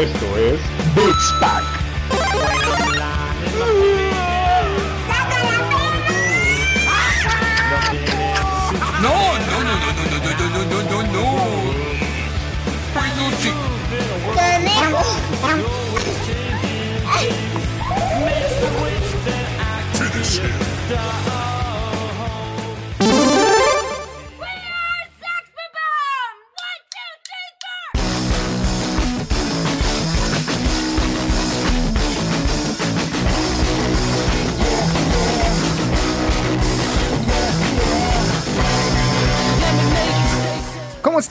Esto es Beats Pack. No, no, no, no, no, no, no, no, no, no, no. Peluche. Finish him.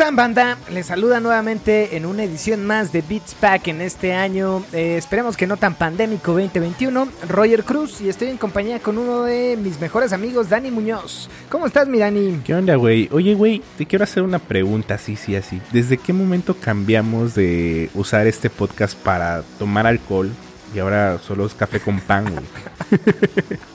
Están, banda? Les saluda nuevamente en una edición más de Beats Pack en este año. eh, esperemos que no tan pandémico 2021. Roger Cruz y estoy en compañía con uno de mis mejores amigos, Dani Muñoz. ¿Cómo estás, mi Dani? ¿Qué onda, güey? Oye, güey, te quiero hacer una pregunta, sí, sí, así. ¿Desde qué momento cambiamos de usar este podcast para tomar alcohol y ahora solo es café con pan, güey?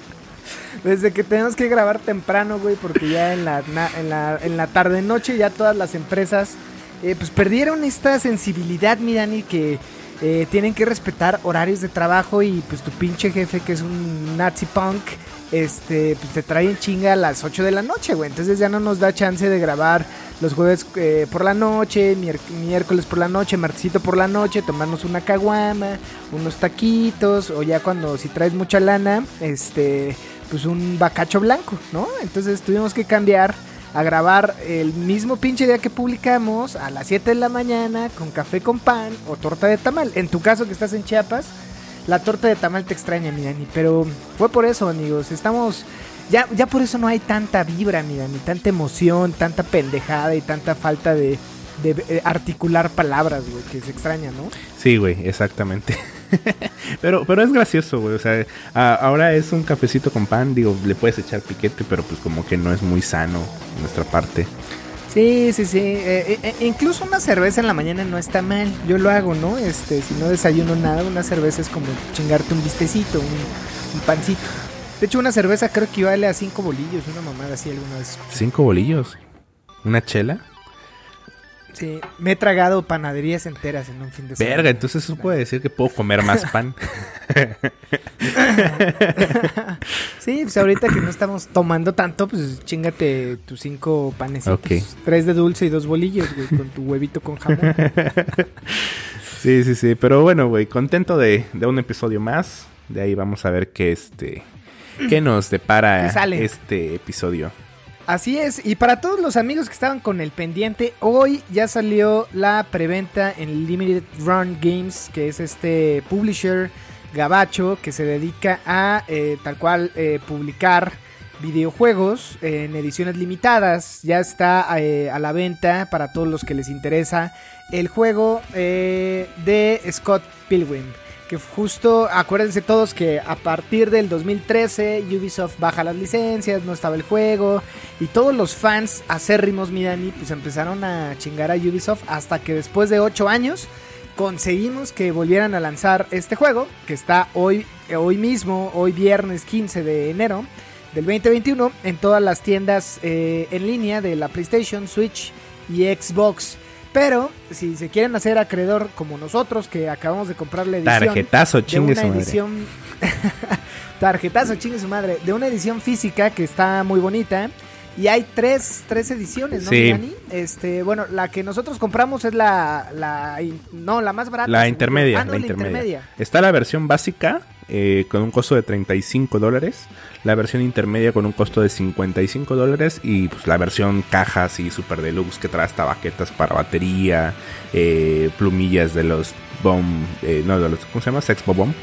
Desde que tenemos que grabar temprano, güey, porque ya en la, en la, en la tarde-noche ya todas las empresas eh, pues perdieron esta sensibilidad, mi Dani, que eh, tienen que respetar horarios de trabajo y pues tu pinche jefe que es un nazi punk, este, pues te trae en chinga a las 8 de la noche, güey. Entonces ya no nos da chance de grabar los jueves eh, por la noche, miércoles por la noche, martesito por la noche, tomarnos una caguama, unos taquitos, o ya cuando si traes mucha lana, este pues un bacacho blanco, ¿no? Entonces tuvimos que cambiar a grabar el mismo pinche día que publicamos a las 7 de la mañana con café con pan o torta de tamal. En tu caso que estás en Chiapas, la torta de tamal te extraña, mi Dani, pero fue por eso, amigos. Estamos ya ya por eso no hay tanta vibra, mi Dani, tanta emoción, tanta pendejada y tanta falta de de eh, articular palabras, güey, que se extraña, ¿no? Sí, güey, exactamente. pero, pero es gracioso, güey. O sea, a- ahora es un cafecito con pan. Digo, le puedes echar piquete, pero pues como que no es muy sano nuestra parte. Sí, sí, sí. eh, eh, incluso una cerveza en la mañana no está mal. Yo lo hago, ¿no? Este, si no desayuno nada, una cerveza es como chingarte un vistecito, un, un pancito. De hecho, una cerveza creo que vale a cinco bolillos, una mamada así alguna vez. Cinco bolillos. ¿Una chela? Sí, me he tragado panaderías enteras en un fin de semana. Verga, entonces eso puede decir que puedo comer más pan. Sí, pues ahorita que no estamos tomando tanto, pues chingate tus cinco panecitos. Tres de dulce y dos bolillos, güey, con tu huevito con jamón. Sí, sí, sí. Pero bueno, güey, contento de, de un episodio más. De ahí vamos a ver qué este. ¿Qué nos depara este episodio? Así es, y para todos los amigos que estaban con el pendiente, hoy ya salió la preventa en Limited Run Games, que es este publisher gabacho que se dedica a eh, tal cual eh, publicar videojuegos en ediciones limitadas. Ya está eh, a la venta para todos los que les interesa el juego eh, de Scott Pilgrim. Que justo, acuérdense todos que a partir del 2013 Ubisoft baja las licencias, no estaba el juego y todos los fans acérrimos, mi Dani, pues empezaron a chingar a Ubisoft hasta que después de 8 años conseguimos que volvieran a lanzar este juego que está hoy, hoy mismo, hoy viernes 15 de enero del 2021 en todas las tiendas eh, en línea de la PlayStation, Switch y Xbox. Pero si se quieren hacer acreedor como nosotros que acabamos de comprar la edición Tarjetazo, chingue su madre. edición tarjetazo chingue su madre de una edición física que está muy bonita y hay tres, tres ediciones ¿no Sí. Dani? este bueno la que nosotros compramos es la la no la más barata La intermedia, Ah, no, la intermedia. Está la versión básica eh, con un costo de 35 dólares. La versión intermedia con un costo de 55 dólares. Y pues la versión caja así super deluxe que trae hasta baquetas para batería, eh, plumillas de los bomb, eh, no, de los, ¿cómo se llama? Bomb.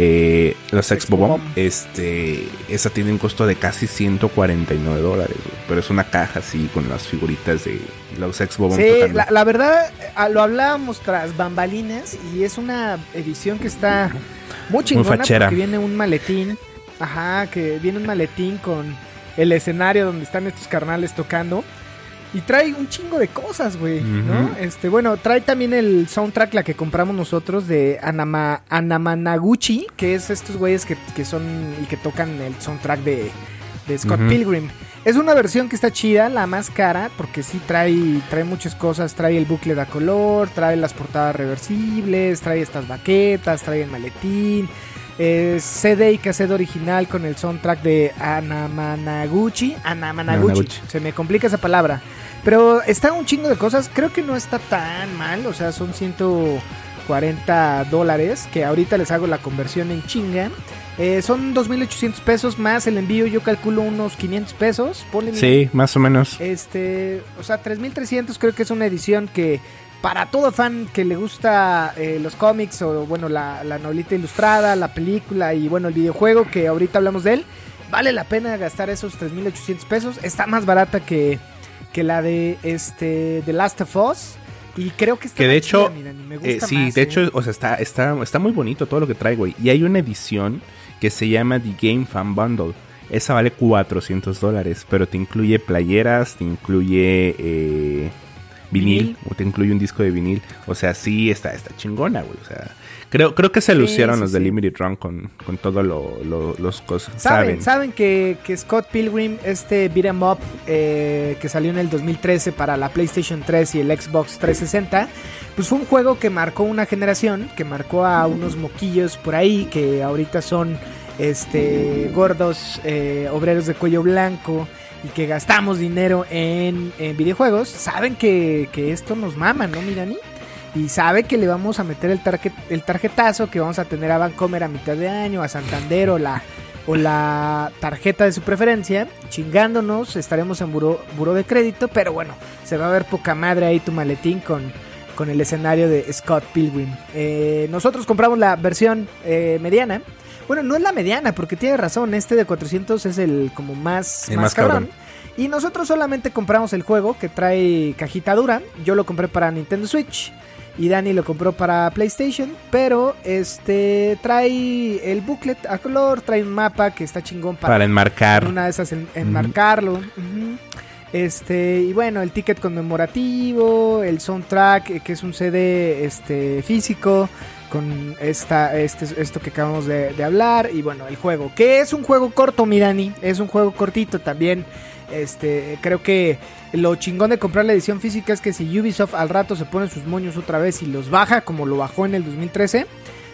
Eh, los Sexpo Bomb, este, esa tiene un costo de casi 149 dólares, pero es una caja así con las figuritas de los Expo Bomb Sí, la, la verdad, eh, lo hablábamos tras bambalinas y es una edición que está muy chingona fachera. porque viene un maletín, ajá, que viene un maletín con el escenario donde están estos carnales tocando y trae un chingo de cosas, güey, ¿no? Este, bueno, trae también el soundtrack la que compramos nosotros de Anama, Anamanaguchi, que es estos güeyes que, que son y que tocan el soundtrack de de Scott. Pilgrim. Es una versión que está chida, la más cara, porque sí trae, trae muchas cosas. Trae el bucle de color, trae las portadas reversibles, trae estas baquetas, trae el maletín. Eh, CD y cassette original con el soundtrack de Anamanaguchi. Anamanaguchi. Anamanaguchi. Se me complica esa palabra. Pero está un chingo de cosas. Creo que no está tan mal. O sea, son 140 dólares. Que ahorita les hago la conversión en chinga. Eh, son 2.800 pesos más el envío. Yo calculo unos 500 pesos. Ponle Sí, más o menos. este, o sea, 3300 creo que es una edición que para todo fan que le gusta eh, los cómics o bueno, la, la novelita ilustrada, la película y bueno, el videojuego que ahorita hablamos de él, vale la pena gastar esos 3800 pesos. Está más barata que, que la de este The Last of Us y creo que está Que de hecho, chida, me Eh, gusta sí, más, de eh. hecho, o sea, está, está, está muy bonito todo lo que trae, güey. Y hay una edición que se llama The Game Fan Bundle. Esa vale 400 dólares, pero te incluye playeras, te incluye eh, vinil, o te incluye un disco de vinil. O sea, sí, está, está chingona, güey. O sea, creo, creo que se Sí, lucieron sí, los de. Limited Run con, con todo lo, lo- los cosas. Saben, Saben. saben que, que Scott Pilgrim, este beat 'em up eh, que salió en el 2013 para la PlayStation 3 y el Xbox 360, pues fue un juego que marcó una generación, que marcó a unos moquillos por ahí que ahorita son este gordos eh, obreros de cuello blanco y que gastamos dinero en, videojuegos. Saben que, que esto nos mama, ¿no, Mirani? Y sabe que le vamos a meter el, el tarjetazo que vamos a tener a Vancomer a mitad de año, a Santander o la, o la tarjeta de su preferencia, chingándonos, estaremos en buró, buró de crédito, pero bueno, se va a ver poca madre ahí tu maletín con, con el escenario de Scott Pilgrim. Eh, nosotros compramos la versión eh, mediana. Bueno, no es la mediana, porque tiene razón, este de 400 es el como más, El más más cabrón. cabrón. Y nosotros solamente compramos el juego que trae cajita dura. Yo lo compré para Nintendo Switch. Y Dani lo compró para PlayStation. Pero este trae el booklet a color. Trae un mapa que está chingón para, Para enmarcar. en una de esas en- enmarcarlo. Este, y bueno, el ticket conmemorativo, el soundtrack, eh, que es un CD este, físico, con esta, este, esto que acabamos de, hablar, y bueno, el juego, que es un juego corto, mi Dani, es un juego cortito también. Este, creo que lo chingón de comprar la edición física es que si Ubisoft al rato se pone sus moños otra vez y los baja, como lo bajó en el 2013,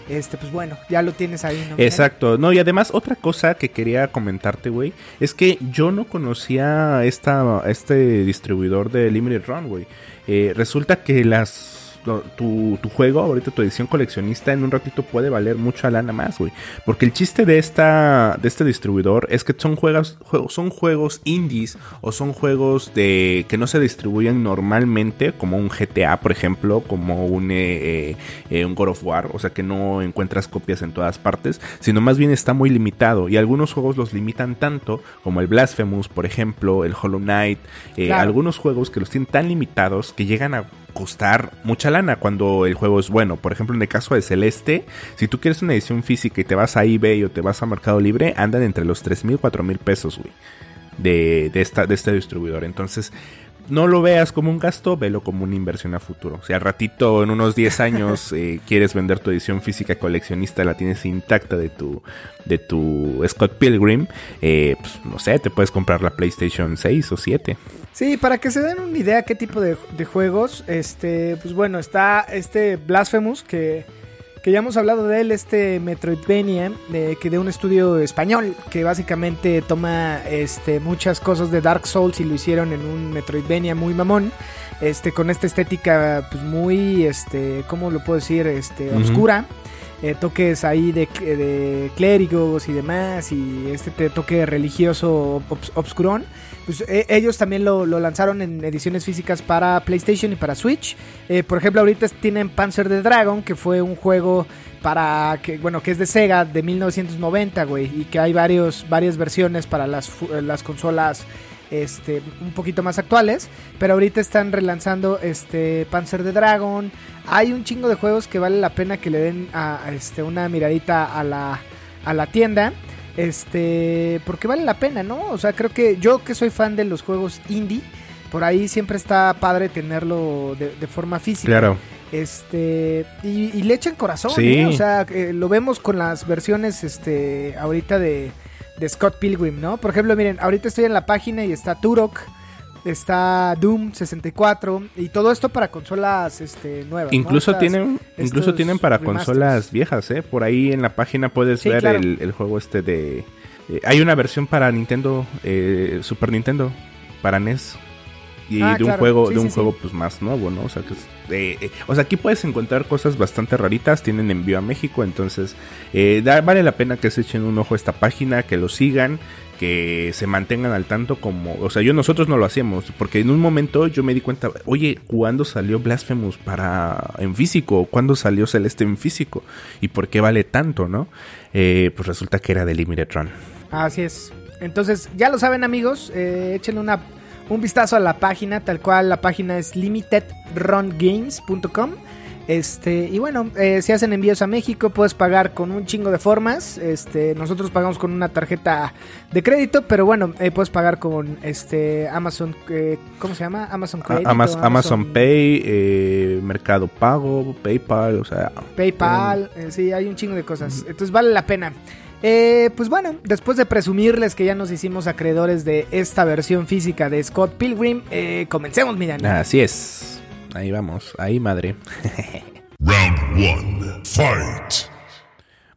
este, pues bueno, ya lo tienes ahí, ¿no? Exacto, no, y además otra cosa que quería comentarte, güey, es que yo no conocía esta, este distribuidor de Limited Run, güey. Eh, resulta que las tu, tu juego, ahorita tu edición coleccionista, en un ratito puede valer mucha lana más, güey. Porque el chiste de esta de este distribuidor es que son juegos, juegos son juegos indies o son juegos de que no se distribuyen normalmente, como un GTA, por ejemplo, como un, eh, eh, eh, un God of War, o sea que no encuentras copias en todas partes, sino más bien está muy limitado. Y algunos juegos los limitan tanto, como el Blasphemous, por ejemplo, el Hollow Knight, eh, Claro. algunos juegos que los tienen tan limitados que llegan a costar mucha lana cuando el juego es bueno. Por ejemplo, en el caso de Celeste, si tú quieres una edición física y te vas a eBay o te vas a Mercado Libre, andan entre los 3 mil, 4 mil pesos, güey. De, de, esta, de este distribuidor. Entonces, no lo veas como un gasto, velo como una inversión a futuro. Si al ratito, en unos 10 años, eh, quieres vender tu edición física coleccionista, la tienes intacta de tu, de tu Scott Pilgrim, eh, pues, no sé, te puedes comprar la PlayStation 6 o 7. Sí, para que se den una idea qué tipo de, de juegos, este, pues bueno, está este Blasphemous que, que ya hemos hablado de él, este Metroidvania, de, que de un estudio español que básicamente toma este, muchas cosas de Dark Souls y lo hicieron en un Metroidvania muy mamón, este, con esta estética pues muy, este, ¿cómo lo puedo decir? Este, Ujú. oscura. eh, toques ahí de, de clérigos y demás, y este te- toque religioso obs- obscurón. Pues, eh, ellos también lo, lo lanzaron en ediciones físicas para PlayStation y para Switch. Eh, por ejemplo, ahorita tienen Panzer the Dragon, que fue un juego para que bueno que es de Sega de 1990, güey, y que hay varios varias versiones para las eh, las consolas este un poquito más actuales, pero ahorita están relanzando este Panzer the Dragon. Hay un chingo de juegos que vale la pena que le den a, este una miradita a la a la tienda. Este, porque vale la pena, ¿no? O sea, creo que yo que soy fan de los juegos indie, por ahí siempre está padre tenerlo de, de forma física. Claro. Este, y, y le echan corazón, Sí. ¿eh? O sea, eh, lo vemos con las versiones, este, ahorita de, de Scott Pilgrim, ¿no? Por ejemplo, miren, ahorita estoy en la página y está Turok, está Doom 64 y todo esto para consolas este, nuevas. ¿no? Incluso Estas- tienen, incluso tienen para remasters. consolas viejas, ¿eh? Por ahí en la página puedes Sí, ver claro. el, el juego este de... eh, hay una versión para Nintendo, eh, Super Nintendo, para NES. Y Ah, de un claro. juego, Sí, de un sí, juego pues más nuevo, ¿no? O sea que eh, eh, o sea, aquí puedes encontrar cosas bastante raritas, tienen envío a México, entonces eh, da- vale la pena que se echen un ojo a esta página, que lo sigan, que se mantengan al tanto como, o sea, yo nosotros no lo hacíamos, porque en un momento yo me di cuenta, oye, ¿cuándo salió Blasphemous para en físico? ¿Cuándo salió Celeste en físico? ¿Y por qué vale tanto, no? Eh, pues resulta que era de Limited Run. Así es. Entonces, ya lo saben amigos, eh, échenle una, un vistazo a la página, tal cual la página es limitedrungames.com. Este, y bueno, eh, si hacen envíos a México, puedes pagar con un chingo de formas. Este, nosotros pagamos con una tarjeta de crédito, pero bueno, eh, puedes pagar con este Amazon, eh, ¿cómo se llama? Amazon Credit. Amaz- o Amazon Pay, eh, Mercado Pago, PayPal, o sea, PayPal, eh, sí, hay un chingo de cosas. Entonces vale la pena. Eh, pues bueno, después de presumirles que ya nos hicimos acreedores de esta versión física de Scott Pilgrim, eh, comencemos, miren. así es. Ahí vamos, ahí madre. Round one. Fight.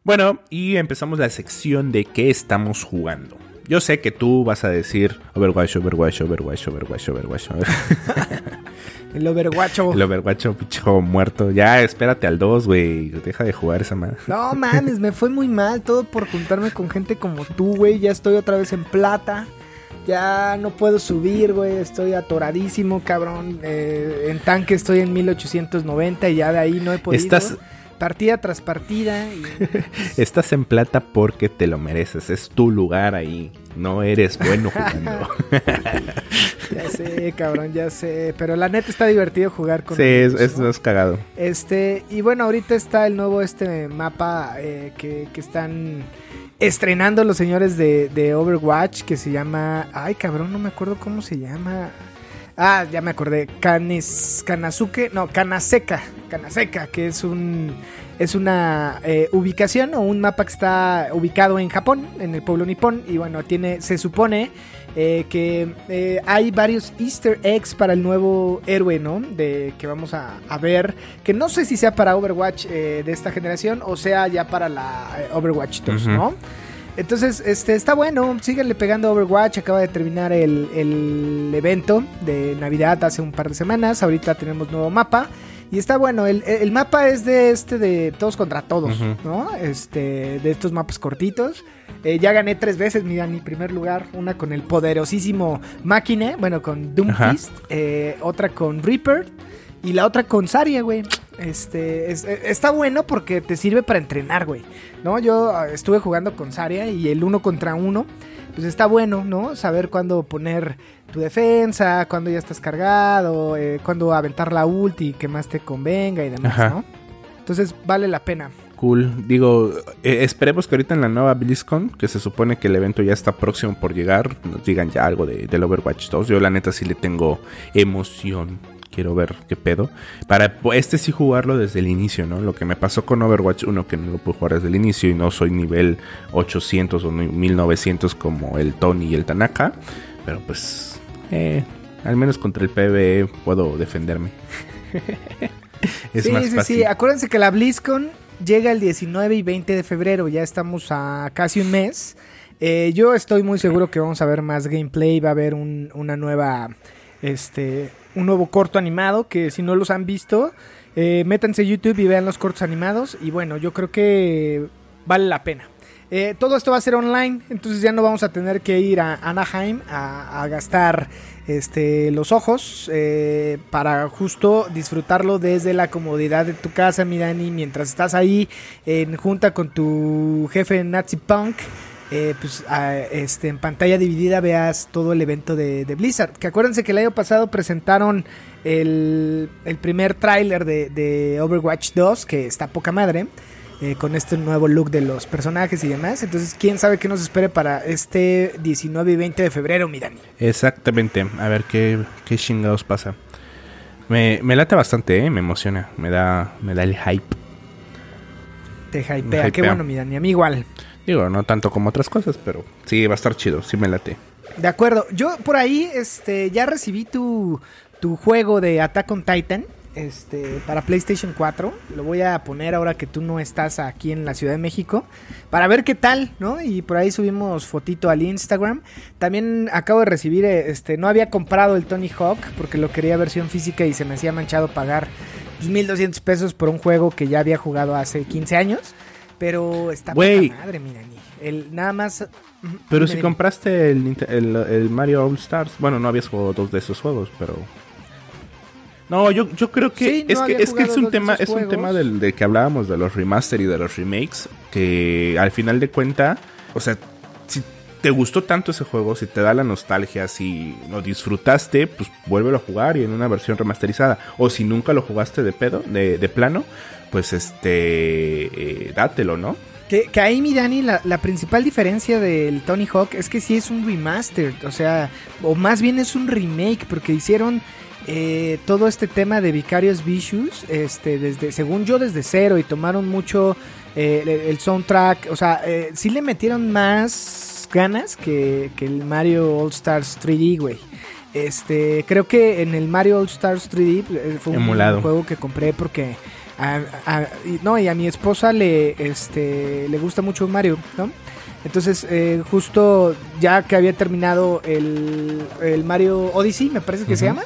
Bueno, y empezamos la sección de qué estamos jugando. Yo sé que tú vas a decir Overwatch, Overwatch, Overwatch, Overwatch, Overwatch. El Overwatcho. El Overwatch, pinche juego muerto. Ya, espérate al 2, güey. Deja de jugar esa madre. No mames, me fue muy mal todo por juntarme con gente como tú, güey. Ya estoy otra vez en plata. Ya no puedo subir, güey. Estoy atoradísimo, cabrón. Eh, en tanque estoy en 1890 y ya de ahí no he podido. Estás- Partida tras partida. y- Estás en plata porque te lo mereces. Es tu lugar ahí. No eres bueno jugando. Ya sé, cabrón, ya sé. Pero la neta está divertido jugar con sí, es, amigos, es, ¿no? es cagado. Este, y bueno, ahorita está el nuevo este mapa eh, que, que están estrenando los señores de, de Overwatch que se llama. Ay, cabrón, no me acuerdo cómo se llama. Ah, ya me acordé. Kanes, Kanazuke, no, Kanaseka. Kanaseka, que es un. Es una eh, ubicación o un mapa que está ubicado en Japón, en el pueblo nipón. Y bueno, tiene. Se supone eh, que eh, hay varios easter eggs para el nuevo héroe, ¿no? De que vamos a, a ver, que no sé si sea para Overwatch eh, de esta generación o sea ya para la Overwatch 2, Ujú. ¿no? Entonces, este está bueno, síganle pegando a Overwatch, acaba de terminar el, el evento de Navidad hace un par de semanas, ahorita tenemos nuevo mapa. Y está bueno, el, el mapa es de este de todos contra todos. ¿no? Este, de estos mapas cortitos. Eh, ya gané tres veces, mira, mi primer lugar. Una con el poderosísimo Máquine, bueno, con Doomfist. eh, otra con Reaper. Y la otra con Saria, güey. Este, es- eh, está bueno porque te sirve para entrenar, güey. ¿No? Yo ah, estuve jugando con Saria y el uno contra uno. Pues está bueno, ¿no? Saber cuándo poner tu defensa, cuándo ya estás cargado, eh, cuándo aventar la ulti que más te convenga y demás, Ajá. ¿no? Entonces vale la pena. Cool. Digo, eh, esperemos que ahorita en la nueva BlizzCon, que se supone que el evento ya está próximo por llegar, nos digan ya algo de, del Overwatch 2. Yo la neta sí le tengo emoción. Quiero ver qué pedo. Para este sí jugarlo desde el inicio, ¿no? Lo que me pasó con Overwatch 1, que no lo pude jugar desde el inicio y no soy nivel 800 o ni- 1900 como el Tony y el Tanaka. Pero pues, eh, al menos contra el PvE puedo defenderme. es sí, más sí, fácil. sí. Acuérdense que la BlizzCon llega el 19 y 20 de febrero. Ya estamos a casi un mes. Eh, yo estoy muy seguro que vamos a ver más gameplay. Va a haber un- una nueva. Este. Un nuevo corto animado. Que si no los han visto. eh, métanse a YouTube y vean los cortos animados. Y bueno, yo creo que vale la pena. Eh, todo esto va a ser online, entonces ya no vamos a tener que ir a Anaheim a, gastar este, los ojos eh, para justo disfrutarlo desde la comodidad de tu casa, mi Dani, mientras estás ahí en junta con tu jefe Nazi Punk. eh, pues a- este, en pantalla dividida veas todo el evento de, Blizzard. Que acuérdense que el año pasado presentaron el, el primer tráiler de, de Overwatch 2, que está poca madre eh, con este nuevo look de los personajes y demás. Entonces, quién sabe qué nos espere para este 19 y 20 de febrero, mi Dani. Exactamente, a ver qué, qué chingados pasa. Me, me late bastante, ¿eh? me emociona, me da, me da el hype. Te hypea, qué bueno, mi Dani. A mí igual. Digo, no tanto como otras cosas, pero sí, va a estar chido, sí me late. De acuerdo. Yo por ahí este, ya recibí tu, tu juego de Attack on Titan este, para PlayStation 4. Lo voy a poner ahora que tú no estás aquí en la Ciudad de México. Para ver qué tal, ¿no? Y por ahí subimos fotito al Instagram. También acabo de recibir, eh, este, no había comprado el Tony Hawk porque lo quería versión física y se me hacía manchado pagar pues, 1200 pesos por un juego que ya había jugado hace 15 años. Pero está Güey. poca madre, mira, ni- El, nada más. Pero si compraste el- el Mario All Stars, bueno, no habías jugado dos de esos juegos, pero... No, yo, yo creo que Sí, no es que es que es un tema es un tema del, de que hablábamos de los remaster y de los remakes que al final de cuenta, o sea, si te gustó tanto ese juego, si te da la nostalgia, si lo disfrutaste, pues vuélvelo a jugar y en una versión remasterizada. O si nunca lo jugaste de pedo, de, de plano, pues este, eh, dátelo, ¿no? Que, que ahí, mi Dani, la, la principal diferencia del Tony Hawk es que sí es un remaster, o sea, o más bien es un remake, porque hicieron eh, todo este tema de Vicarious Vicious, este, desde, según yo, desde cero, y tomaron mucho eh, el, soundtrack, o sea, eh, sí le metieron más ganas que, que el Mario All Stars 3D, güey. Este, creo que en el Mario All Stars 3D eh, fue un juego que compré porque a, a- y- no, y a mi esposa le, este, le gusta mucho Mario, ¿no? Entonces, eh, justo ya que había terminado el, el Mario Odyssey, me parece que se llama,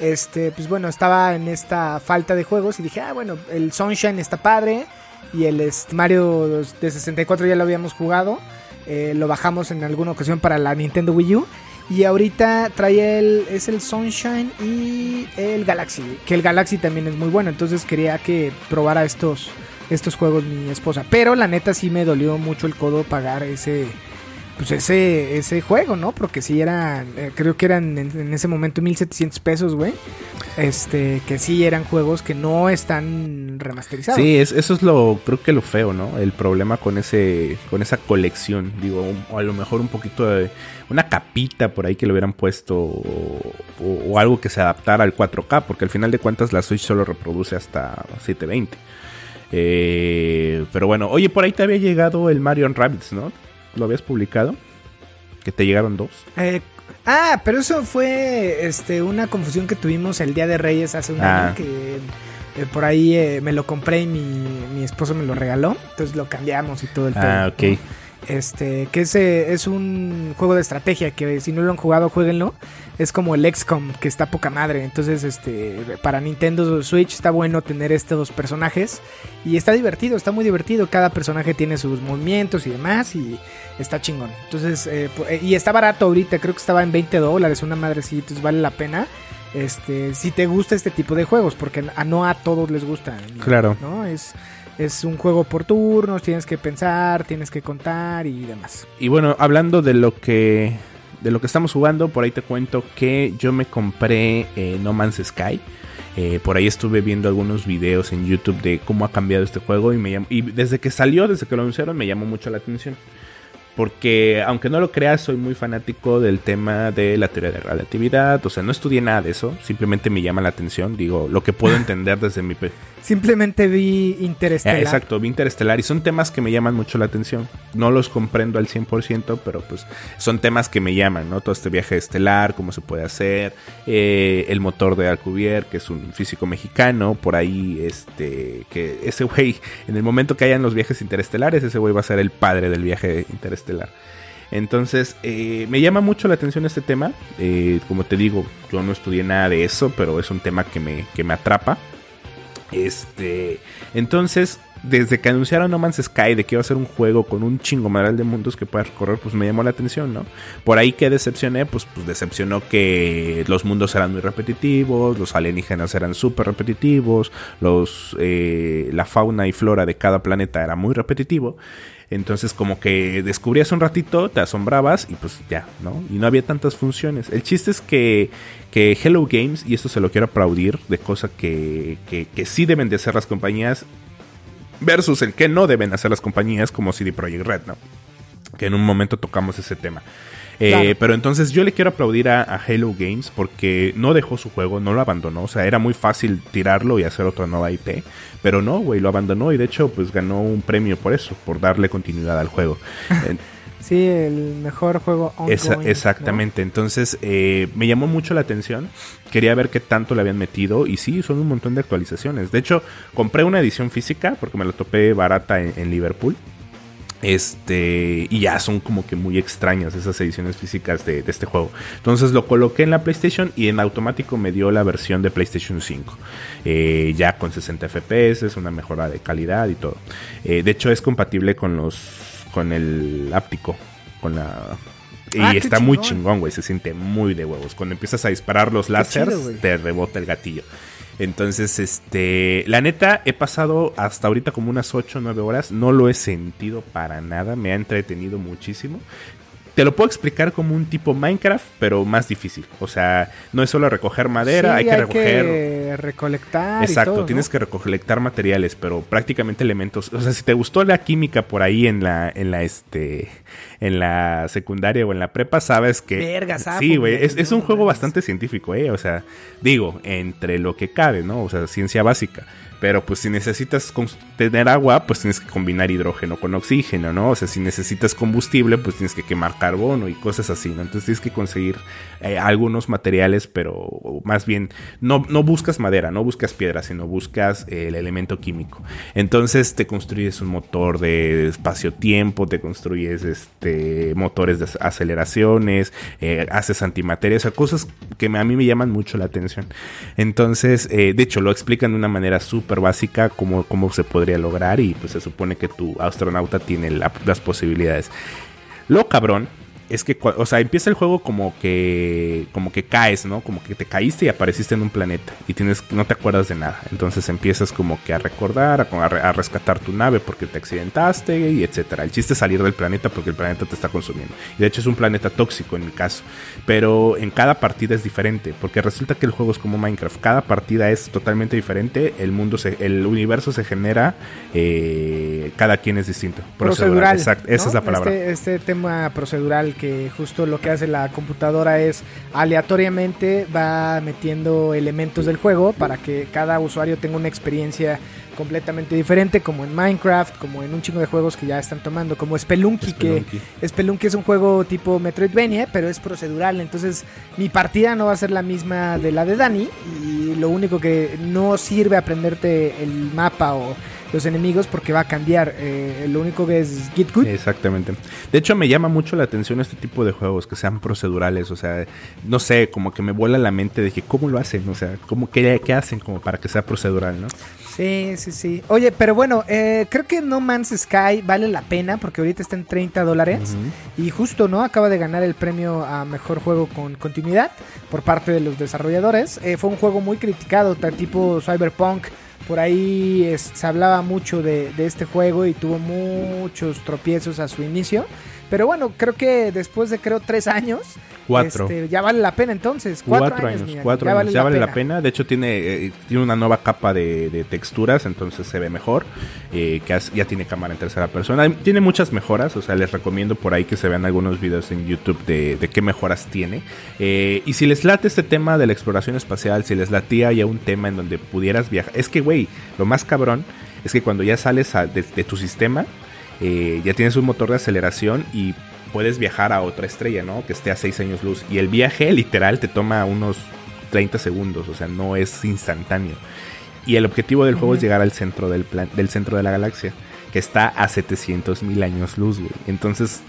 este, pues bueno, estaba en esta falta de juegos y dije, ah, bueno, el Sunshine está padre y el este, Mario de 64 ya lo habíamos jugado, eh, lo bajamos en alguna ocasión para la Nintendo Wii U. Y ahorita trae el. Es el Sunshine y el Galaxy. Que el Galaxy también es muy bueno. Entonces quería que probara estos, estos juegos mi esposa. Pero la neta sí me dolió mucho el codo pagar ese. Pues ese, ese juego, ¿no? Porque sí eran. eh, creo que eran en, ese momento 1700 pesos, güey. Este. Que sí eran juegos que no están remasterizados. Sí, es, eso es lo, creo que lo feo, ¿no? El problema con ese, con esa colección, digo, o a lo mejor un poquito de, una capita por ahí que le hubieran puesto, o, algo que se adaptara al 4K, porque al final de cuentas la Switch solo reproduce hasta 720. Eh, pero bueno, oye, por ahí te había llegado el Mario Rabbits, ¿no? ¿Lo habías publicado? Que te llegaron dos. Eh, ah, pero eso fue este una confusión que tuvimos el Día de Reyes hace un Ah. año que eh, por ahí eh, me lo compré y mi, mi esposo me lo regaló, entonces lo cambiamos y todo el Ah, pedo, ok. ¿no? Este, que ese es un juego de estrategia que si no lo han jugado, jueguenlo. Es como el XCOM, que está poca madre. Entonces, este, para Nintendo Switch está bueno tener estos personajes. Y está divertido, está muy divertido. Cada personaje tiene sus movimientos y demás. Y está chingón. Entonces, eh, eh, y está barato ahorita. Creo que estaba en 20 dólares, una madre así. Entonces vale la pena. Este, si te gusta este tipo de juegos, porque a no a todos les gusta. Claro. ¿no? Es, es un juego por turnos, tienes que pensar, tienes que contar y demás. Y bueno, hablando de lo que de lo que estamos jugando, por ahí te cuento que yo me compré eh, No Man's Sky. Eh, por ahí estuve viendo algunos videos en YouTube de cómo ha cambiado este juego y me y desde que salió, desde que lo anunciaron, me llamó mucho la atención. Porque aunque no lo creas, soy muy fanático del tema de la teoría de relatividad. O sea, no estudié nada de eso, simplemente me llama la atención. Digo, lo que puedo entender desde mi, Simplemente vi Interestelar. eh, exacto, vi Interestelar y son temas que me llaman mucho la atención. No los comprendo al 100%, pero pues son temas que me llaman, ¿no? Todo este viaje estelar, cómo se puede hacer, eh, el motor de Alcubierre, que es un físico mexicano, por ahí, este, que ese güey, en el momento que hayan los viajes interestelares, ese güey va a ser el padre del viaje interestelar. Entonces, eh, me llama mucho la atención este tema. Eh, como te digo, yo no estudié nada de eso, pero es un tema que me, que me atrapa. Este, entonces, desde que anunciaron No Man's Sky de que iba a ser un juego con un chingo madral de mundos que puedas recorrer, pues me llamó la atención, ¿no? Por ahí que decepcioné, pues, pues decepcionó que los mundos eran muy repetitivos, los alienígenas eran súper repetitivos, los, eh, la fauna y flora de cada planeta era muy repetitivo. Entonces como que descubrías un ratito, te asombrabas y pues ya, ¿no? Y no había tantas funciones. El chiste es que, que Hello Games, y esto se lo quiero aplaudir, de cosa que, que, que sí deben de hacer las compañías, versus el que no deben hacer las compañías como CD Projekt Red, ¿no? Que en un momento tocamos ese tema. Eh, Claro. Pero entonces yo le quiero aplaudir a, a Halo Games porque no dejó su juego, no lo abandonó. O sea, era muy fácil tirarlo y hacer otra nueva IP. Pero no, güey, lo abandonó y de hecho pues ganó un premio por eso, por darle continuidad al juego. Sí, el mejor juego Esa- exactamente, entonces eh, me llamó mucho la atención, quería ver qué tanto le habían metido y sí, son un montón de actualizaciones. De hecho, compré una edición física porque me la topé barata en, en Liverpool. Este, y ya son como que muy extrañas esas ediciones físicas de, de este juego. Entonces lo coloqué en la PlayStation y en automático me dio la versión de PlayStation 5. Eh, ya con 60 FPS, una mejora de calidad y todo. Eh, de hecho, es compatible con los. con el áptico. Con la. Y Ah, está muy chingón. güey. Se siente muy de huevos. Cuando empiezas a disparar los láseres, te rebota el gatillo. Entonces, este, la neta, he pasado hasta ahorita como unas 8 o 9 horas. No lo he sentido para nada. Me ha entretenido muchísimo. Te lo puedo explicar como un tipo Minecraft, pero más difícil. O sea, no es solo recoger madera, Sí, hay que recoger. recolectar. y Exacto, tienes que recolectar materiales, pero prácticamente elementos. O sea, si te gustó la química por ahí en la, en la, este, en la secundaria o en la prepa, sabes que. Verga, sapo, Sí, güey. Es, es un juego bastante científico, eh. O sea, digo, entre lo que cabe, ¿no? O sea, ciencia básica. Pero pues si necesitas tener agua, pues tienes que combinar hidrógeno con oxígeno, ¿no? O sea, si necesitas combustible, pues tienes que quemar carbono y cosas así, ¿no? Entonces tienes que conseguir eh, algunos materiales, pero más bien no, no buscas madera, no buscas piedra, sino buscas eh, el elemento químico. Entonces te construyes un motor de espacio-tiempo, te construyes este motores de aceleraciones, eh, haces antimateria, o sea, cosas que a mí me llaman mucho la atención. Entonces, de hecho, lo explican de una manera súper básica cómo, cómo se podría lograr y pues se supone que tu astronauta tiene la- las posibilidades. Lo cabrón es que, o sea, empieza el juego como que, como que caes, ¿no? Como que te caíste y apareciste en un planeta y tienes, no te acuerdas de nada. Entonces empiezas como que a recordar, a, a re- a rescatar tu nave porque te accidentaste y etcétera. El chiste es salir del planeta porque el planeta te está consumiendo. Y de hecho es un planeta tóxico en mi caso. Pero en cada partida es diferente porque resulta que el juego es como Minecraft. Cada partida es totalmente diferente. El mundo, se, el universo se genera, eh, cada quien es distinto. procedural. Exacto, esa es la palabra. Este, este tema procedural que justo lo que hace la computadora es aleatoriamente va metiendo elementos del juego para que cada usuario tenga una experiencia completamente diferente, como en Minecraft, como en un chingo de juegos que ya están tomando, como Spelunky, Spelunky. que Spelunky es un juego tipo Metroidvania, pero es procedural, entonces mi partida no va a ser la misma de la de Dani y lo único que no sirve aprenderte el mapa o los enemigos porque va a cambiar, eh, lo único que es Git Good. Exactamente. De hecho, me llama mucho la atención este tipo de juegos que sean procedurales. O sea, no sé, como que me vuela la mente de que cómo lo hacen. O sea, cómo, qué, qué hacen como para que sea procedural, ¿no? Sí, sí, sí. Oye, pero bueno, eh, creo que No Man's Sky vale la pena porque ahorita está en 30 dólares. Y justo, ¿no? Acaba de ganar el premio a mejor juego con continuidad por parte de los desarrolladores. Eh, fue un juego muy criticado, tipo Cyberpunk. Por ahí se hablaba mucho de este juego y tuvo muchos tropiezos a su inicio. Pero bueno, creo que después de creo tres años, Cuatro. este, ya vale la pena entonces. Cuatro, Cuatro, años, cuatro años, ya vale la pena. De hecho, tiene, eh, tiene una nueva capa de, de texturas, entonces se ve mejor. eh, que ya tiene cámara en tercera persona. Tiene muchas mejoras, o sea, les recomiendo por ahí que se vean algunos videos en YouTube de, de qué mejoras tiene. Eh, y si les late este tema de la exploración espacial, si les latía ya un tema en donde pudieras viajar, es que, güey, lo más cabrón es que cuando ya sales a- de, de tu sistema, eh, ya tienes un motor de aceleración y puedes viajar a otra estrella, ¿no? Que esté a 6 años luz. Y el viaje literal te toma unos 30 segundos, o sea, no es instantáneo. Y el objetivo del juego es llegar al centro del, plan, del centro de la galaxia, que está a 700 mil años luz, güey. Entonces,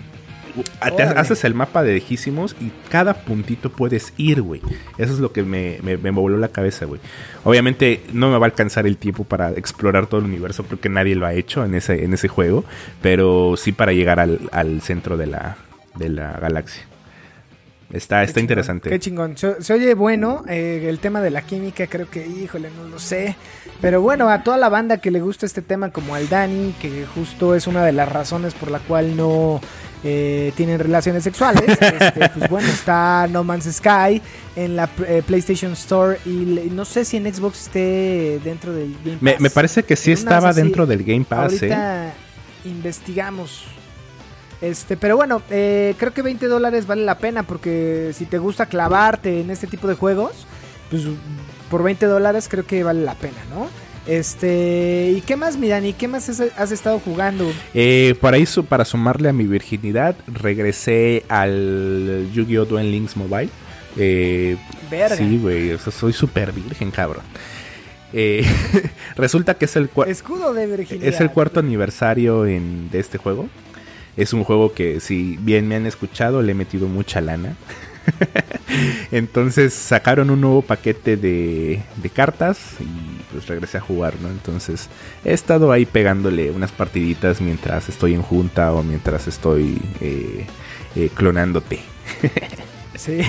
te haces el mapa de lejísimos y cada puntito puedes ir, güey. Eso es lo que me, me, me voló la cabeza, güey. Obviamente no me va a alcanzar el tiempo para explorar todo el universo porque nadie lo ha hecho en ese, en ese juego, pero sí para llegar al, al centro de la, de la galaxia. Está, está interesante. Qué chingón. Se, se oye bueno. eh, el tema de la química, creo que, híjole, no lo sé. Pero bueno, a toda la banda que le gusta este tema, como al Dani, que justo es una de las razones por la cual no eh, tienen relaciones sexuales. este, pues bueno, está No Man's Sky en la eh, PlayStation Store. Y no sé si en Xbox esté dentro del Game Pass. Me, me parece que sí estaba dentro del Game Pass, ¿eh? Ahorita investigamos. Este, pero bueno, eh, creo que 20 dólares vale la pena porque si te gusta clavarte en este tipo de juegos, pues por 20 dólares creo que vale la pena, ¿no? Este, ¿y qué más, Mirani? ¿Qué más has, estado jugando? Eh, para eso, para sumarle a mi virginidad, regresé al Yu-Gi-Oh! Duel Links Mobile. Eh, Verga. Sí, güey, o sea, soy súper virgen, cabrón. Eh, resulta que es el, cua- Escudo de virginidad. es el cuarto aniversario en- de este juego. Es un juego que, si bien me han escuchado, le he metido mucha lana. Entonces sacaron un nuevo paquete de, de cartas y pues regresé a jugar, ¿no? Entonces he estado ahí pegándole unas partiditas mientras estoy en junta o mientras estoy eh, eh, clonándote. Sí.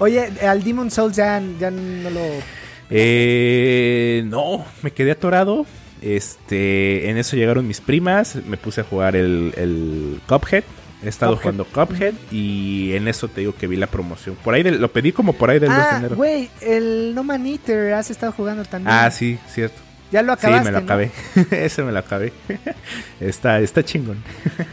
Oye, al Demon Souls ya, ya no lo... Eh, no, me quedé atorado. Este, en eso llegaron mis primas, me puse a jugar el, el Cuphead. He estado Cuphead. jugando Cuphead y en eso te digo que vi la promoción. Por ahí lo pedí como por ahí del 2 de Ah, enero. güey, el No Man Eater has estado jugando también. Ah, sí, cierto. Ya lo Sí, acabaste, me lo ¿no? acabé. Ese me lo acabé. está, está chingón.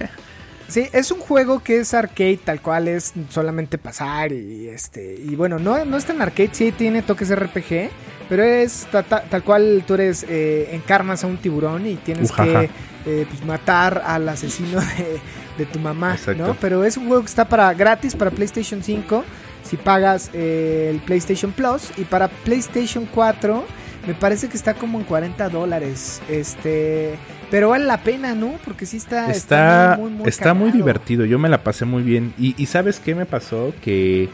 Sí, es un juego que es arcade, tal cual es solamente pasar y este y bueno, no, no es tan arcade, sí tiene toques RPG, pero es ta- ta- tal cual tú eres eh, encarnas a un tiburón y tienes Ujaja. que eh, pues, matar al asesino de, de tu mamá, Exacto. ¿no? Pero es un juego que está para gratis para PlayStation 5 si pagas eh, el PlayStation Plus y para PlayStation 4 me parece que está como en 40 dólares, este, pero vale la pena, ¿no? Porque sí está Está, muy, muy, muy está muy divertido. Yo me la pasé muy bien. Y, y ¿sabes qué me pasó? Que,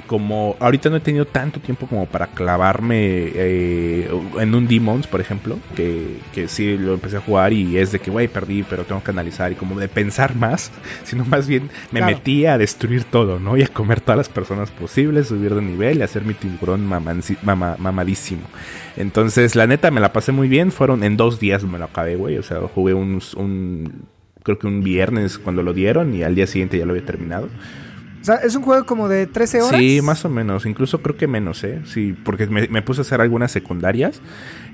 que como ahorita no he tenido tanto tiempo como para clavarme eh, en un Demons, por ejemplo, que, que sí lo empecé a jugar y es de que, güey, perdí, pero tengo que analizar y como de pensar más, sino más bien me Claro. metí a destruir todo, ¿no? Y a comer todas las personas posibles, subir de nivel y hacer mi tiburón mamanci- mama- mamadísimo. Entonces, la neta, me la pasé muy bien. Fueron en dos días me lo acabé, güey. O sea, jugué un, un- creo que un viernes cuando lo dieron y al día siguiente ya lo había terminado. Sea, es un juego como de 13 horas. Sí, más o menos. Incluso creo que menos, ¿eh? Sí, porque me, me puse a hacer algunas secundarias.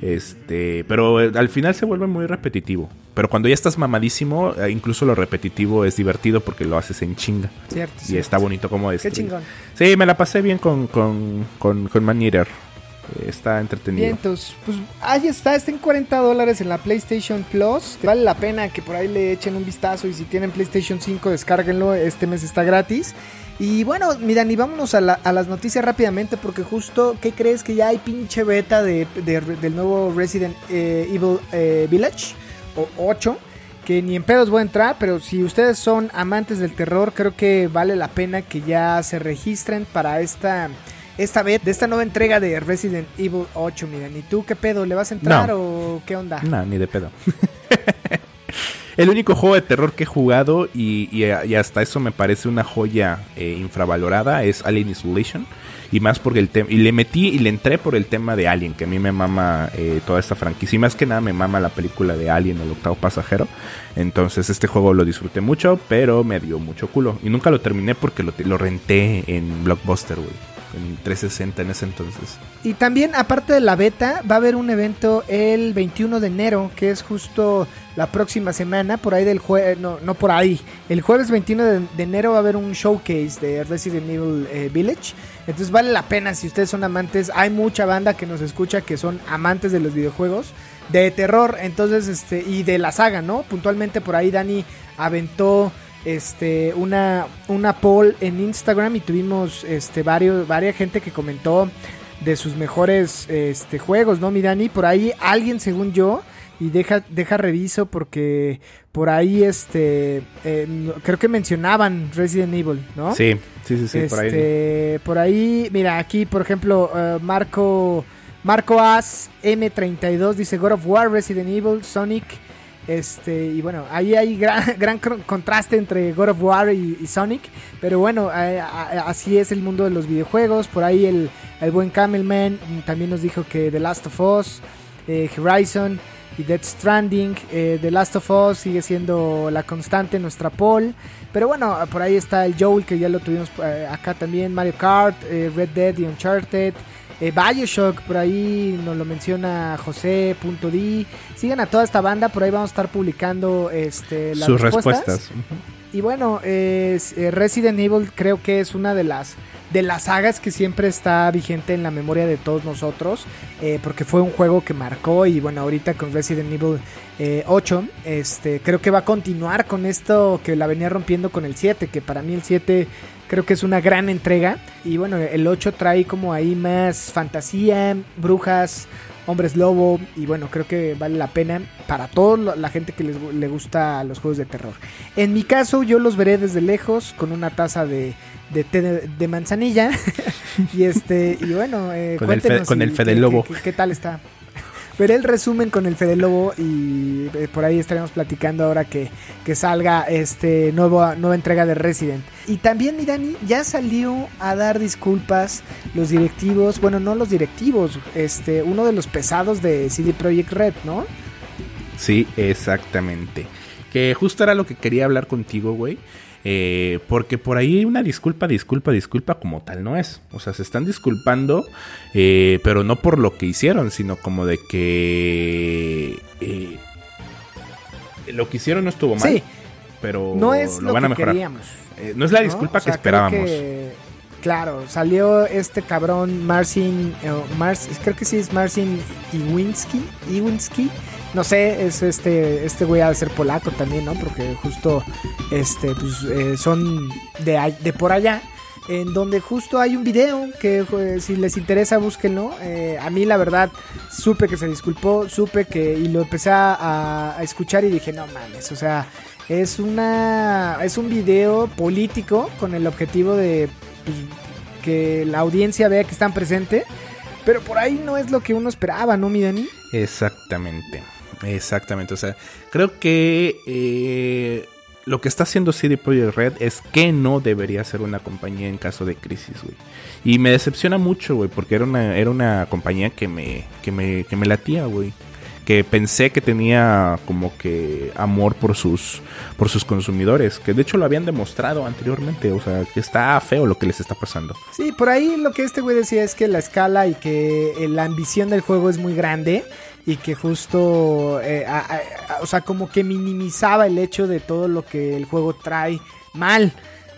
Este, pero eh, al final se vuelve muy repetitivo. Pero cuando ya estás mamadísimo, eh, incluso lo repetitivo es divertido porque lo haces en chinga. Cierto. Y cierto. está bonito como Qué destruir. chingón. Sí, me la pasé bien con, con, con, con Man Eater. Eh, Está entretenido. Bien, entonces, pues ahí está, está en 40 dólares en la PlayStation Plus. Vale la pena que por ahí le echen un vistazo y si tienen PlayStation 5 descárguenlo, este mes está gratis. Y bueno, miran, y vámonos a, la- a las noticias rápidamente porque justo, ¿qué crees que ya hay pinche beta de, de- del nuevo Resident eh, Evil eh, Village? O 8. Que ni en pedos voy a entrar, pero si ustedes son amantes del terror, creo que vale la pena que ya se registren para esta esta vez de esta nueva entrega de Resident Evil 8, miren. ¿Y tú qué pedo? ¿Le vas a entrar No. o qué onda? No, ni de pedo. El único juego de terror que he jugado y, hasta eso me parece una joya eh, infravalorada es Alien Isolation. Y más porque el tema. Y le metí y le entré por el tema de Alien, que a mí me mama eh, toda esta franquicia. Y más que nada me mama la película de Alien, el octavo pasajero. Entonces este juego lo disfruté mucho, pero me dio mucho culo. Y nunca lo terminé porque lo, lo renté en Blockbuster, güey. En 360 en ese entonces. Y también, aparte de la beta, va a haber un evento el 21 de enero, que es justo la próxima semana, por ahí del jueves, no, no por ahí. El jueves 21 de, enero va a haber un showcase de Resident Evil eh, Village. Entonces vale la pena si ustedes son amantes. Hay mucha banda que nos escucha que son amantes de los videojuegos de terror, entonces este y de la saga, ¿no? Puntualmente por ahí Dani aventó este una una poll en Instagram y tuvimos este varios varias gente que comentó de sus mejores este juegos, ¿no, mi Dani? Por ahí alguien según yo y deja deja reviso porque por ahí este eh, creo que mencionaban Resident Evil, ¿no? Sí, sí, sí, sí, por ahí. Este, por ahí, mira, aquí por ejemplo, eh, Marco Marco As M32 dice God of War, Resident Evil, Sonic. Este, y bueno, ahí hay gran, gran contraste entre God of War y, Sonic. Pero bueno, eh, así es el mundo de los videojuegos. Por ahí el, el buen Camelman también nos dijo que The Last of Us, eh, Horizon y Death Stranding. eh, The Last of Us sigue siendo la constante nuestra poll. Pero bueno, por ahí está el Joel que ya lo tuvimos acá también. Mario Kart, Red Dead y Uncharted. Eh, Bioshock, por ahí nos lo menciona José.di. Sigan a toda esta banda, por ahí vamos a estar publicando este, las Sus respuestas. respuestas. Y bueno, eh, Resident Evil creo que es una de las de las sagas que siempre está vigente en la memoria de todos nosotros, eh, porque fue un juego que marcó y bueno, ahorita con Resident Evil eh, 8, este, creo que va a continuar con esto que la venía rompiendo con el 7, que para mí el 7 creo que es una gran entrega y bueno, el 8 trae como ahí más fantasía, brujas, hombres lobo y bueno, creo que vale la pena para toda la gente que les, le gusta los juegos de terror. En mi caso yo los veré desde lejos con una taza de, de té de, de manzanilla y este y bueno, eh, Con el fe- con el qué- Lobo. qué- qué tal está. Veré el resumen con el Fede Lobo y eh, por ahí estaremos platicando ahora que, que salga este nuevo, nueva entrega de Resident. Y también, mi Dani, ya salió a dar disculpas los directivos, bueno, no los directivos, este, uno de los pesados de CD Projekt Red, ¿no? Sí, exactamente. Que justo era lo que quería hablar contigo, güey. Eh, porque por ahí una disculpa, disculpa, disculpa como tal no es. O sea, se están disculpando, eh, pero no por lo que hicieron, sino como de que eh, lo que hicieron no estuvo mal, Sí, pero no es lo, lo, van a mejorar. queríamos. Eh, no es la ¿no? disculpa O que sea, esperábamos. que, claro, salió este cabrón Marcin, eh, Mars, creo que sí es Marcin Iwinski, Iwinski, no sé, es este este güey ha ser polaco también, ¿no? Porque justo este pues eh, son de de por allá. En donde justo hay un video que eh, si les interesa búsquenlo. Eh, a mí la verdad supe que se disculpó, supe que y lo empecé a, a escuchar y dije no mames, o sea es una es un video político con el objetivo de pues, que la audiencia vea que están presentes. Pero por ahí no es lo que uno esperaba, ¿no, mi Dani? Exactamente, exactamente. O sea, creo que eh, lo que está haciendo CD Projekt Red es que no debería ser una compañía en caso de crisis, güey. Y me decepciona mucho, güey, porque era una, era una compañía que me, que me, que me latía, güey. Que pensé que tenía como que amor por sus, por sus consumidores. Que de hecho lo habían demostrado anteriormente. O sea, que está feo lo que les está pasando. Sí, por ahí lo que este güey decía es que la escala y que la ambición del juego es muy grande y que justo, eh, a- o sea, como que minimizaba el hecho de todo lo que el juego trae mal.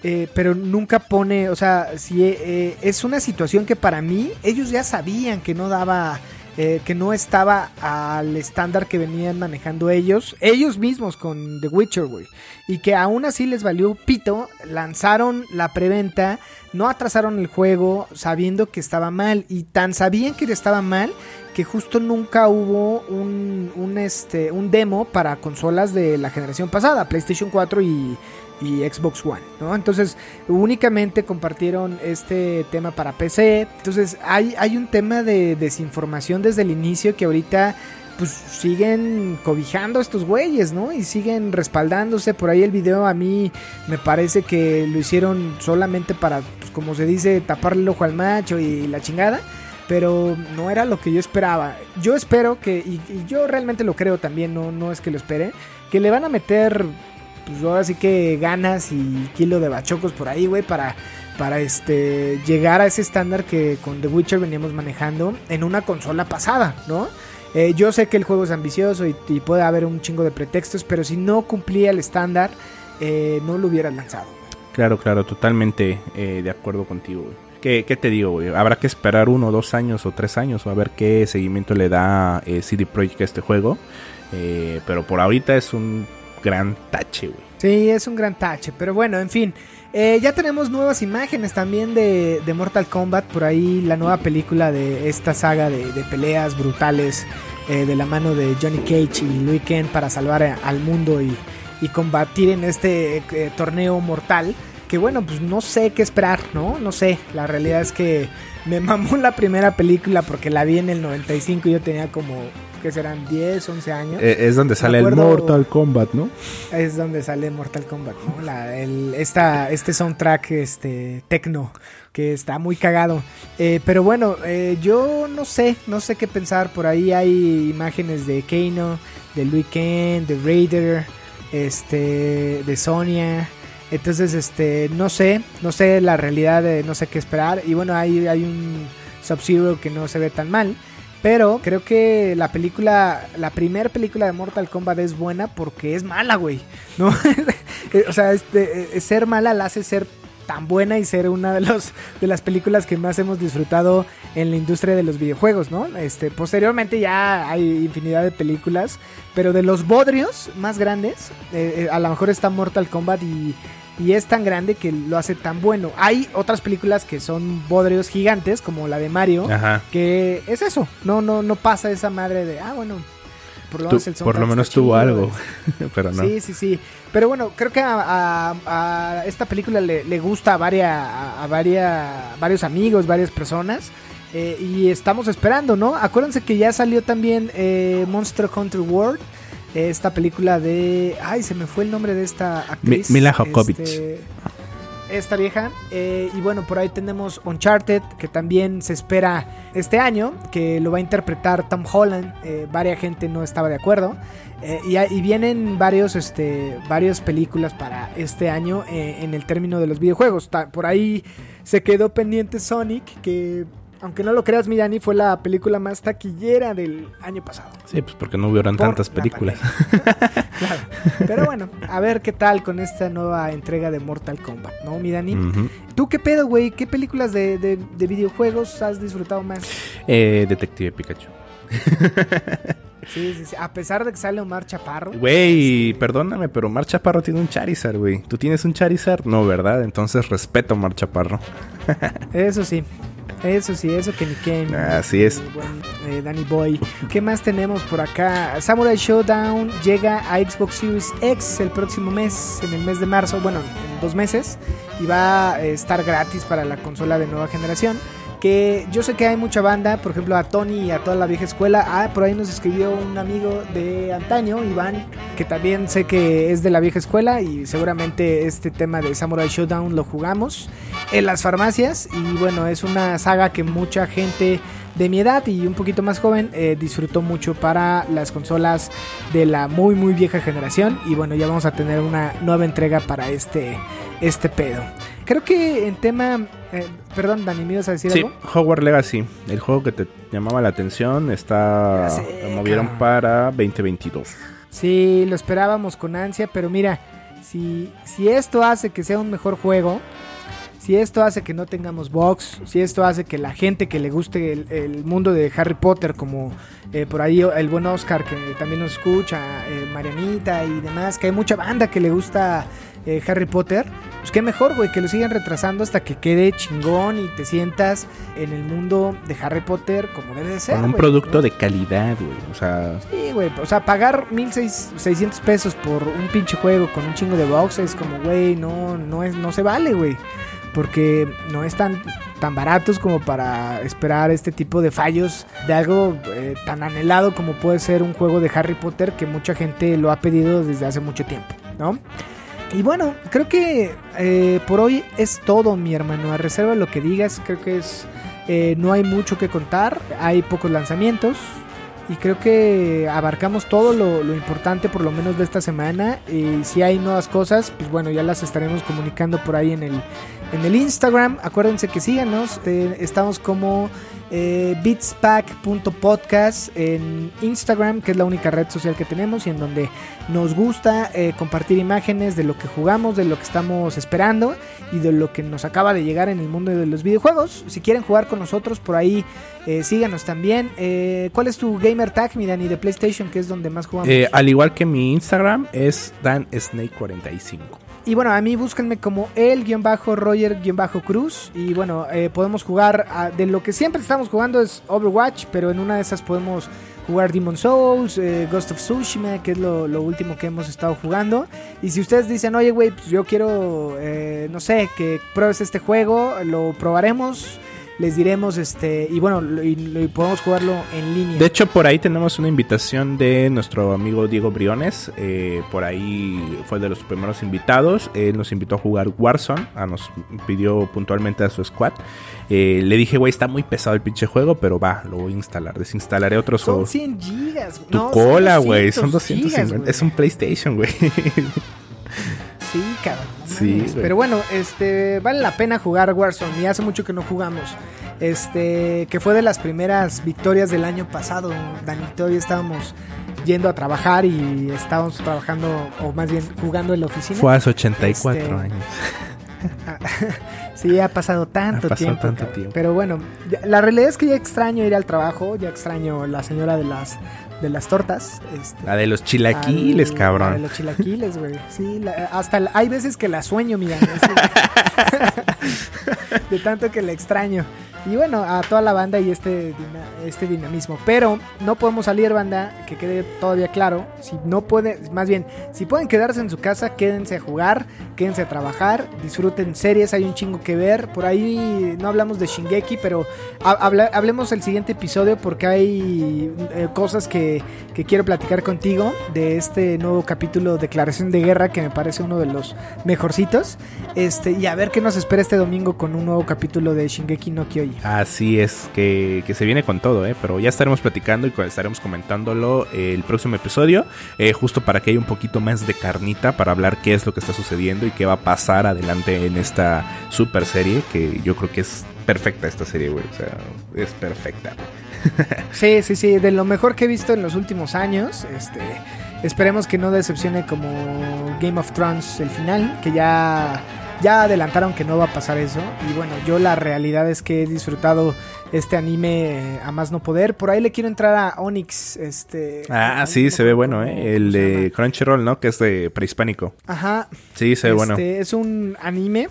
Eh, pero nunca pone, o sea, si eh, es una situación que para mí ellos ya sabían que no daba, que no estaba al estándar que venían manejando ellos, ellos mismos con The Witcher, güey, y que aún así les valió pito, lanzaron la preventa, no atrasaron el juego sabiendo que estaba mal y tan sabían que estaba mal que justo nunca hubo un, un, este, un demo para consolas de la generación pasada, PlayStation 4 y, Xbox One, ¿no? Entonces únicamente compartieron este tema para PC. Entonces hay, hay un tema de desinformación desde el inicio que ahorita pues siguen cobijando estos güeyes, ¿no? Y siguen respaldándose. Por ahí el video a mí me parece que lo hicieron solamente para, pues, como se dice, taparle el ojo al macho y la chingada. Pero no era lo que yo esperaba. Yo espero que, y, y yo realmente lo creo también, no, no es que lo espere, que le van a meter, pues ahora sí que ganas y kilo de bachocos por ahí, güey, para, para este, llegar a ese estándar que con The Witcher veníamos manejando en una consola pasada, ¿no? Eh, yo sé que el juego es ambicioso y, puede haber un chingo de pretextos, pero si no cumplía el estándar, eh, no lo hubieran lanzado. Claro, claro, totalmente eh, de acuerdo contigo, güey. ¿Qué, ¿Qué, te digo, güey? Habrá que esperar uno, dos años o tres años a ver qué seguimiento le da eh, CD Projekt a este juego. Eh, pero por ahorita es un gran tache, güey. Sí, es un gran tache. Pero bueno, en fin. Eh, ya tenemos nuevas imágenes también de, Mortal Kombat. Por ahí la nueva película de esta saga de, peleas brutales. Eh, de la mano de Johnny Cage y Liu Kang para salvar al mundo y, y, combatir en este eh, torneo mortal. Que bueno, pues no sé qué esperar, ¿no? No sé. La realidad es que me mamó la primera película porque la vi en el 95 y yo tenía como que serán 10, 11 años. Eh, es donde sale acuerdo, el Mortal Kombat, ¿no? Es donde sale Mortal Kombat, ¿no? La, el, esta, este soundtrack este, tecno que está muy cagado. Eh, pero bueno, eh, yo no sé, no sé qué pensar. Por ahí hay imágenes de Kano, de Liu Kang, de Raider, este, de Sonia. Entonces, este, no sé, no sé la realidad, de, no sé qué esperar. Y bueno, hay, hay un Sub-Zero que no se ve tan mal. Pero creo que la película, la primera película de Mortal Kombat es buena porque es mala, güey. ¿No? o sea, este, eh, ser mala la hace ser tan buena y ser una de los de las películas que más hemos disfrutado en la industria de los videojuegos, ¿no? Este, posteriormente ya hay infinidad de películas, pero de los bodrios más grandes, eh, eh, a lo mejor está Mortal Kombat y y es tan grande que lo hace tan bueno. Hay otras películas que son bodrios gigantes, como la de Mario, Ajá. que es eso, no, no, no pasa esa madre de, ah, bueno, por lo menos el por lo menos tuvo chido, algo. Pero no. Sí, sí, sí. Pero bueno, creo que a, a- a esta película le, le gusta a, varias, a, varios amigos, varias personas. eh, y estamos esperando, ¿no? Acuérdense que ya salió también eh, Monster Hunter World. Esta película de... Ay, se me fue el nombre de esta actriz. Mila Jovovich. este, esta vieja. eh, y bueno, por ahí tenemos Uncharted, que también se espera este año, que lo va a interpretar Tom Holland. Eh, varia gente no estaba de acuerdo. Eh, y, y vienen varios, este, varias películas para este año eh, en el término de los videojuegos. Por ahí se quedó pendiente Sonic, que aunque no lo creas, Mirani, fue la película más taquillera del año pasado. Sí, pues porque no hubieron Por tantas la películas. Claro. Pero bueno, a ver qué tal con esta nueva entrega de Mortal Kombat, ¿no, mi Dani? Ujú. ¿Tú qué pedo, güey? ¿Qué películas de, de- de videojuegos has disfrutado más? Eh, Detective Pikachu. Sí, sí, sí. A pesar de que sale Omar Chaparro. Güey, perdóname, pero Mar Chaparro tiene un Charizard, güey. ¿Tú tienes un Charizard? No, ¿verdad? Entonces respeto a Mar Chaparro. Eso sí. Eso sí, eso que mi- Así es. mi buen, eh, Danny Boy. ¿Qué más tenemos por acá? Samurai Showdown llega a Xbox Series X el próximo mes, en el mes de marzo, bueno, en dos meses, y va a estar gratis para la consola de nueva generación. Que yo sé que hay mucha banda, por ejemplo a Tony y a toda la vieja escuela. Ah, por ahí nos escribió un amigo de antaño, Iván, que también sé que es de la vieja escuela y seguramente este tema de Samurai Showdown lo jugamos en las farmacias y bueno, es una saga que mucha gente de mi edad y un poquito más joven eh, disfrutó mucho para las consolas de la muy muy vieja generación y bueno, ya vamos a tener una nueva entrega para este este pedo. Creo que en tema eh, perdón, Dani, ¿me ibas a decir Sí, algo? Hogwarts Legacy. El juego que te llamaba la atención está... Sé, Lo movieron cabrón. para 2022. Sí, lo esperábamos con ansia, pero mira, si, si esto hace que sea un mejor juego, si esto hace que no tengamos box, si esto hace que la gente que le guste el, el mundo de Harry Potter, como eh, por ahí el buen Oscar que también nos escucha, eh, Marianita y demás, que hay mucha banda que le gusta eh, Harry Potter, pues qué mejor, güey, que lo sigan retrasando hasta que quede chingón y te sientas en el mundo de Harry Potter como debe de ser. Con un güey, producto ¿no? de calidad, güey. O sea, Sí, güey, o sea, pagar 1600 pesos por un pinche juego con un chingo de boxes, como, güey, no, no, es, no se vale, güey. Porque no es tan, tan baratos como para esperar este tipo de fallos de algo eh, tan anhelado como puede ser un juego de Harry Potter que mucha gente lo ha pedido desde hace mucho tiempo, ¿no? Y bueno, creo que eh, por hoy es todo, mi hermano. A reserva lo que digas, creo que es eh, no hay mucho que contar, hay pocos lanzamientos y creo que abarcamos todo lo, lo importante por lo menos de esta semana y si hay nuevas cosas, pues bueno, ya las estaremos comunicando por ahí en el, en el Instagram. Acuérdense que síganos, eh, estamos como eh, beatspack.podcast en Instagram, que es la única red social que tenemos y en donde nos gusta eh, compartir imágenes de lo que jugamos, de lo que estamos esperando y de lo que nos acaba de llegar en el mundo de los videojuegos. Si quieren jugar con nosotros por ahí, eh, síganos también. Eh, ¿Cuál es tu gamer tag, mi Dani, de PlayStation, que es donde más jugamos? eh, al igual que mi Instagram, es DanSnake45. Y bueno, a mí búsquenme como el-roger-cruz. Y bueno, eh, podemos jugar de lo que siempre estamos jugando es Overwatch, pero en una de esas podemos jugar Demon Souls, eh, Ghost of Tsushima, que es lo, lo último que hemos estado jugando. Y si ustedes dicen, oye, güey, pues yo quiero, eh, no sé, que pruebes este juego, lo probaremos. Les diremos, este, y bueno, lo- y, lo- y podemos jugarlo en línea. De hecho, por ahí tenemos una invitación de nuestro amigo Diego Briones. eh, por ahí fue de los primeros invitados. Él nos invitó a jugar Warzone. ah, nos pidió puntualmente a su squad. Eh, le dije, güey, está muy pesado el pinche juego, pero va, lo voy a instalar. Desinstalaré otros son juegos. 100 gigas. Tu no, cola, güey. Son 200 250. gigas, es un PlayStation, güey. Sí, cabrón. Sí, güey. Pero bueno, este vale la pena jugar Warzone y hace mucho que no jugamos. este, que fue de las primeras victorias del año pasado. Dani, todavía estábamos yendo a trabajar y estábamos trabajando, o más bien jugando en la oficina. Fue hace 84 Este, años. sí, ha pasado tanto Ha pasado tiempo. tanto tiempo. Pero bueno, la realidad es que ya extraño ir al trabajo, ya extraño la señora de las de las tortas. Este, La de los chilaquiles, al- cabrón. la de los chilaquiles, güey. Sí, la- hasta la- hay veces que la sueño, mira. de tanto que la extraño. Y bueno, a toda la banda y este, este dinamismo. Pero no podemos salir, banda, que quede todavía claro. Si no pueden, más bien, si pueden quedarse en su casa, quédense a jugar, quédense a trabajar, disfruten series, hay un chingo que ver. Por ahí no hablamos de Shingeki, pero hablemos el siguiente episodio porque hay eh, cosas que, que quiero platicar contigo de este nuevo capítulo Declaración de Guerra que me parece uno de los mejorcitos. Este, y a ver qué nos espera este domingo con un nuevo capítulo de Shingeki no Kyoji. Así es, que, que se viene con todo, ¿eh? Pero ya estaremos platicando y estaremos comentándolo el próximo episodio, eh, justo para que haya un poquito más de carnita para hablar qué es lo que está sucediendo y qué va a pasar adelante en esta super serie, que yo creo que es perfecta esta serie, güey. O sea, es perfecta. Sí, sí, sí, de lo mejor que he visto en los últimos años. Este, esperemos que no decepcione como Game of Thrones el final, que ya, ya adelantaron que no va a pasar eso. Y bueno, yo la realidad es que he disfrutado este anime eh, a más no poder. Por ahí le quiero entrar a Onyx. Este, Ah, sí, se ve bueno, ¿eh? El de. Crunchyroll, ¿no? Que es de prehispánico. Ajá, Sí, se ve bueno. Este, Es un anime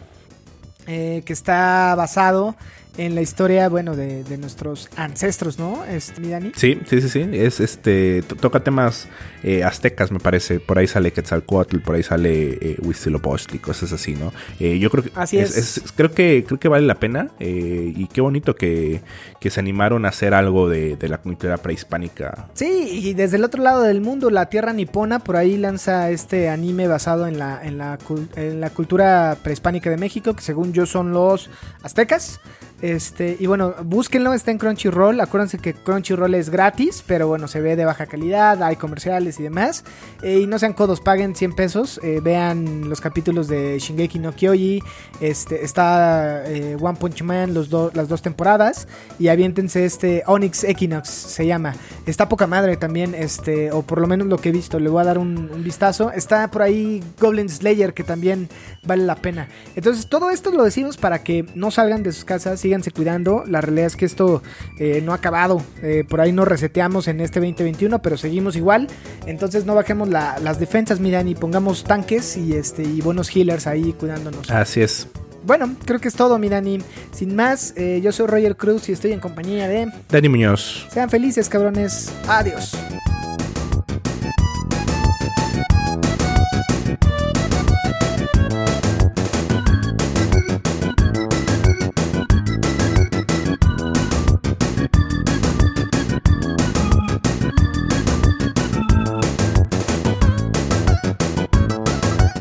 eh, que está basado en la historia, bueno, de, de nuestros ancestros, ¿no? Este, mi Dani. Sí, sí, sí, sí. Es este. to- Toca temas eh, aztecas, me parece. Por ahí sale Quetzalcoatl, por ahí sale eh, Huitzilopochtli, cosas así, ¿no? Eh, yo creo que. Así es. creo que creo que vale la pena. eh, y qué bonito que, que se animaron a hacer algo de, de la cultura prehispánica. Sí, y desde el otro lado del mundo, la tierra nipona, por ahí lanza este anime basado en la, en la, en la cultura prehispánica de México, que según yo son los aztecas. Este, y bueno, búsquenlo, está en Crunchyroll. Acuérdense que Crunchyroll es gratis, pero bueno, se ve de baja calidad, hay comerciales y demás. Eh, y no sean codos, paguen 100 pesos. eh, vean los capítulos de Shingeki no Kyoji. Este, está eh, One Punch Man, los las dos temporadas. Y aviéntense este Onyx Equinox, se llama. Está poca madre también, este, o por lo menos lo que he visto. Le voy a dar un, un vistazo. Está por ahí Goblin Slayer, que también vale la pena. Entonces, todo esto lo decimos para que no salgan de sus casas, síganse cuidando. La realidad es que esto eh, no ha acabado. Eh, por ahí nos reseteamos en este 2021, pero seguimos igual. Entonces, no bajemos la- las defensas, miran, y pongamos tanques y, este, y buenos healers ahí cuidándonos. Así es. Bueno, creo que es todo, mi Dani. Sin más, eh, yo soy Roger Cruz y estoy en compañía de... Dani Muñoz. Sean felices, cabrones. Adiós.